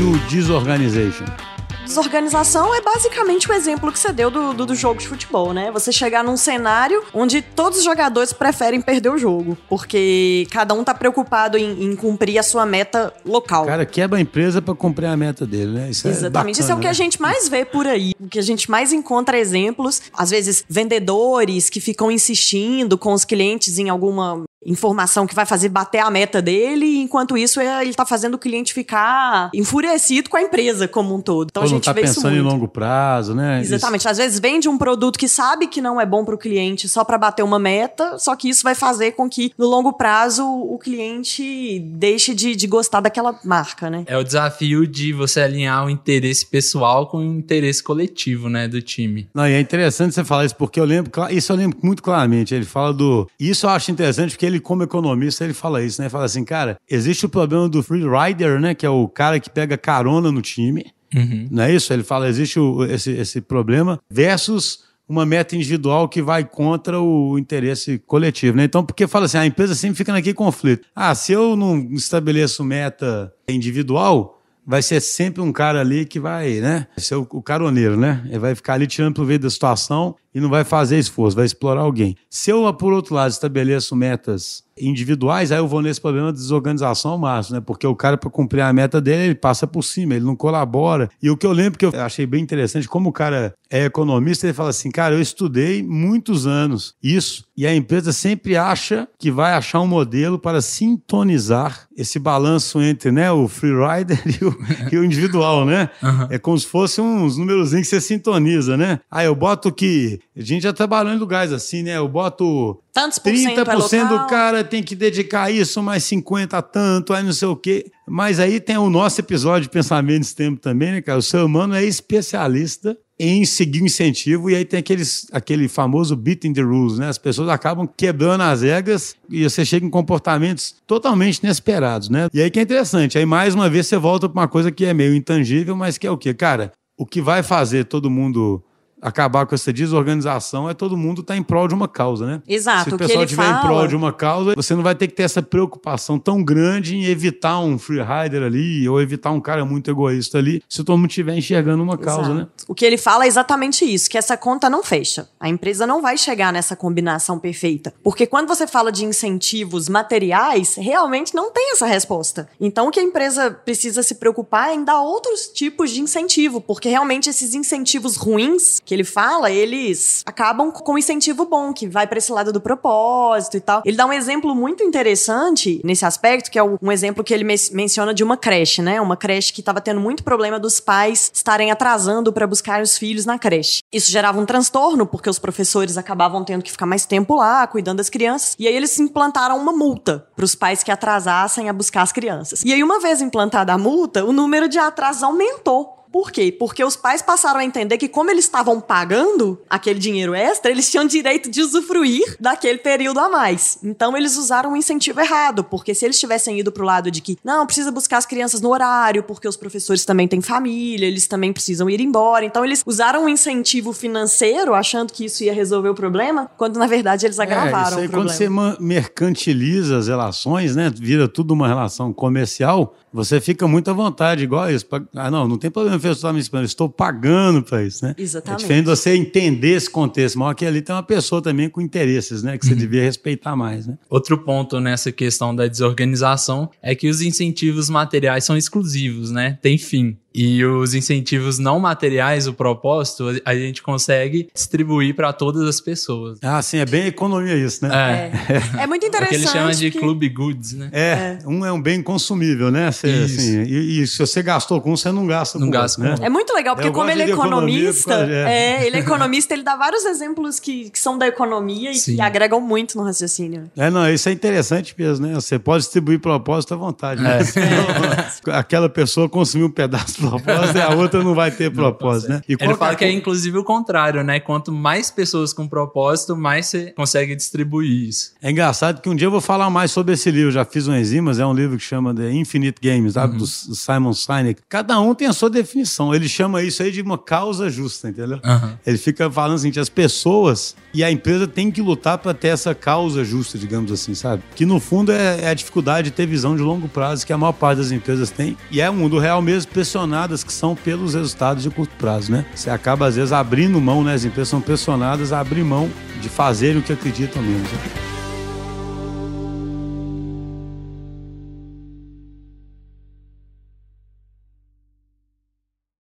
e o disorganization? Desorganização é basicamente o exemplo que você deu do, do, do, jogo de futebol, né? Você chegar num cenário onde todos os jogadores preferem perder o jogo, porque cada um tá preocupado em, em cumprir a sua meta local. Cara, quebra a empresa para cumprir a meta dele, né? Isso é Exatamente. É bacana, Isso é o que né? a gente mais vê por aí. O que a gente mais encontra exemplos, às vezes vendedores que ficam insistindo com os clientes em alguma informação que vai fazer bater a meta dele, e enquanto isso é, ele está fazendo o cliente ficar enfurecido com a empresa como um todo. Então a gente não tá vê pensando em longo prazo, né? Exatamente. Isso. Às vezes vende um produto que sabe que não é bom para o cliente só para bater uma meta, só que isso vai fazer com que no longo prazo o cliente deixe de, de gostar daquela marca, né? É o desafio de você alinhar o interesse pessoal com o interesse coletivo, né, do time. Não, e é interessante você falar isso porque eu lembro, isso eu lembro muito claramente. Ele fala do, isso eu acho interessante porque ele, como economista, ele fala isso, né? Ele fala assim, cara, existe o problema do free rider, né? Que é o cara que pega carona no time. Uhum. Não é isso? Ele fala, existe o, esse, esse problema versus uma meta individual que vai contra o interesse coletivo, né? Então, porque fala assim, a empresa sempre fica naquele conflito. Ah, se eu não estabeleço meta individual, vai ser sempre um cara ali que vai, né? Ser o, o caroneiro, né? Ele vai ficar ali tirando proveito da situação e não vai fazer esforço, vai explorar alguém. Se eu, por outro lado, estabeleço metas individuais, aí eu vou nesse problema de desorganização ao máximo, né? Porque o cara, para cumprir a meta dele, ele passa por cima, ele não colabora. E o que eu lembro que eu achei bem interessante, como o cara é economista, ele fala assim, cara, eu estudei muitos anos isso, e a empresa sempre acha que vai achar um modelo para sintonizar esse balanço entre né, o free rider e o, e o individual, né? Uhum. É como se fosse uns números que você sintoniza, né? Ah, eu boto que a gente já trabalhou em lugares assim, né? Eu boto Tantos por 30% do cara tem que dedicar isso, mais 50% a tanto, aí não sei o quê. Mas aí tem o nosso episódio de pensamento nesse tempo também, né, cara? O ser humano é especialista em seguir o incentivo, e aí tem aqueles, aquele famoso beating the rules, né? As pessoas acabam quebrando as regras e você chega em comportamentos totalmente inesperados, né? E aí que é interessante, aí mais uma vez você volta para uma coisa que é meio intangível, mas que é o quê? Cara, o que vai fazer todo mundo acabar com essa desorganização é todo mundo estar tá em prol de uma causa, né? Exato. Se o pessoal estiver fala... em prol de uma causa, você não vai ter que ter essa preocupação tão grande em evitar um free rider ali ou evitar um cara muito egoísta ali, se todo mundo estiver enxergando uma causa, né? Exato. né? O que ele fala é exatamente isso, que essa conta não fecha. A empresa não vai chegar nessa combinação perfeita. Porque quando você fala de incentivos materiais, realmente não tem essa resposta. Então o que a empresa precisa se preocupar é em dar outros tipos de incentivo, porque realmente esses incentivos ruins que ele fala, eles acabam com um incentivo bom, que vai para esse lado do propósito e tal. Ele dá um exemplo muito interessante nesse aspecto, que é um exemplo que ele menciona de uma creche, né? Uma creche que estava tendo muito problema dos pais estarem atrasando para buscar os filhos na creche. Isso gerava um transtorno, porque os professores acabavam tendo que ficar mais tempo lá, cuidando das crianças. E aí eles implantaram uma multa para os pais que atrasassem a buscar as crianças. E aí, uma vez implantada a multa, o número de atrasos aumentou por quê? Porque os pais passaram a entender que, como eles estavam pagando aquele dinheiro extra, eles tinham direito de usufruir daquele período a mais. Então, eles usaram um incentivo errado, porque se eles tivessem ido pro lado de que, não, precisa buscar as crianças no horário, porque os professores também têm família, eles também precisam ir embora. Então, eles usaram um incentivo financeiro, achando que isso ia resolver o problema, quando na verdade eles agravaram é, isso aí, o problema. Quando você mercantiliza as relações, né, vira tudo uma relação comercial, você fica muito à vontade, igual isso. Ah, não, não tem problema eu estar me eu estou pagando para isso, né? Exatamente. É diferente de você entender esse contexto, mas aqui ali tem uma pessoa também com interesses, né? Que você uhum. devia respeitar mais, né? Outro ponto nessa questão da desorganização é que os incentivos materiais são exclusivos, né? Tem fim. E os incentivos não materiais, o propósito, a gente consegue distribuir para todas as pessoas. Ah, sim, é bem economia isso, né? É, é. é muito interessante. É o que ele chama de que... club goods, né? É, é, um é um bem consumível, né? Você, assim, e, e, se você gastou com um, você não gasta não com gasta outro, né? É muito legal, porque como ele é economista, é. ele é economista, ele dá vários exemplos que, que são da economia e sim. que agregam muito no raciocínio. É, não, isso é interessante mesmo, né? Você pode distribuir propósito à vontade, né? É. Aquela pessoa consumiu um pedaço propósito e a outra não vai ter propósito, né? E Ele fala que é inclusive o contrário, né? Quanto mais pessoas com propósito, mais você consegue distribuir isso. É engraçado que um dia eu vou falar mais sobre esse livro. Já fiz um enzimas, é um livro que chama The Infinite Games, sabe? Uhum. Do Simon Sinek. Cada um tem a sua definição. Ele chama isso aí de uma causa justa, entendeu? Uhum. Ele fica falando assim, as pessoas e a empresa tem que lutar para ter essa causa justa, digamos assim, sabe? Que no fundo é, é, a dificuldade de ter visão de longo prazo que a maior parte das empresas tem. E é o mundo real mesmo, pressionadas que são pelos resultados de curto prazo, né? Você acaba, às vezes, abrindo mão, né? As empresas são pressionadas a abrir mão de fazer o que acreditam mesmo. Né?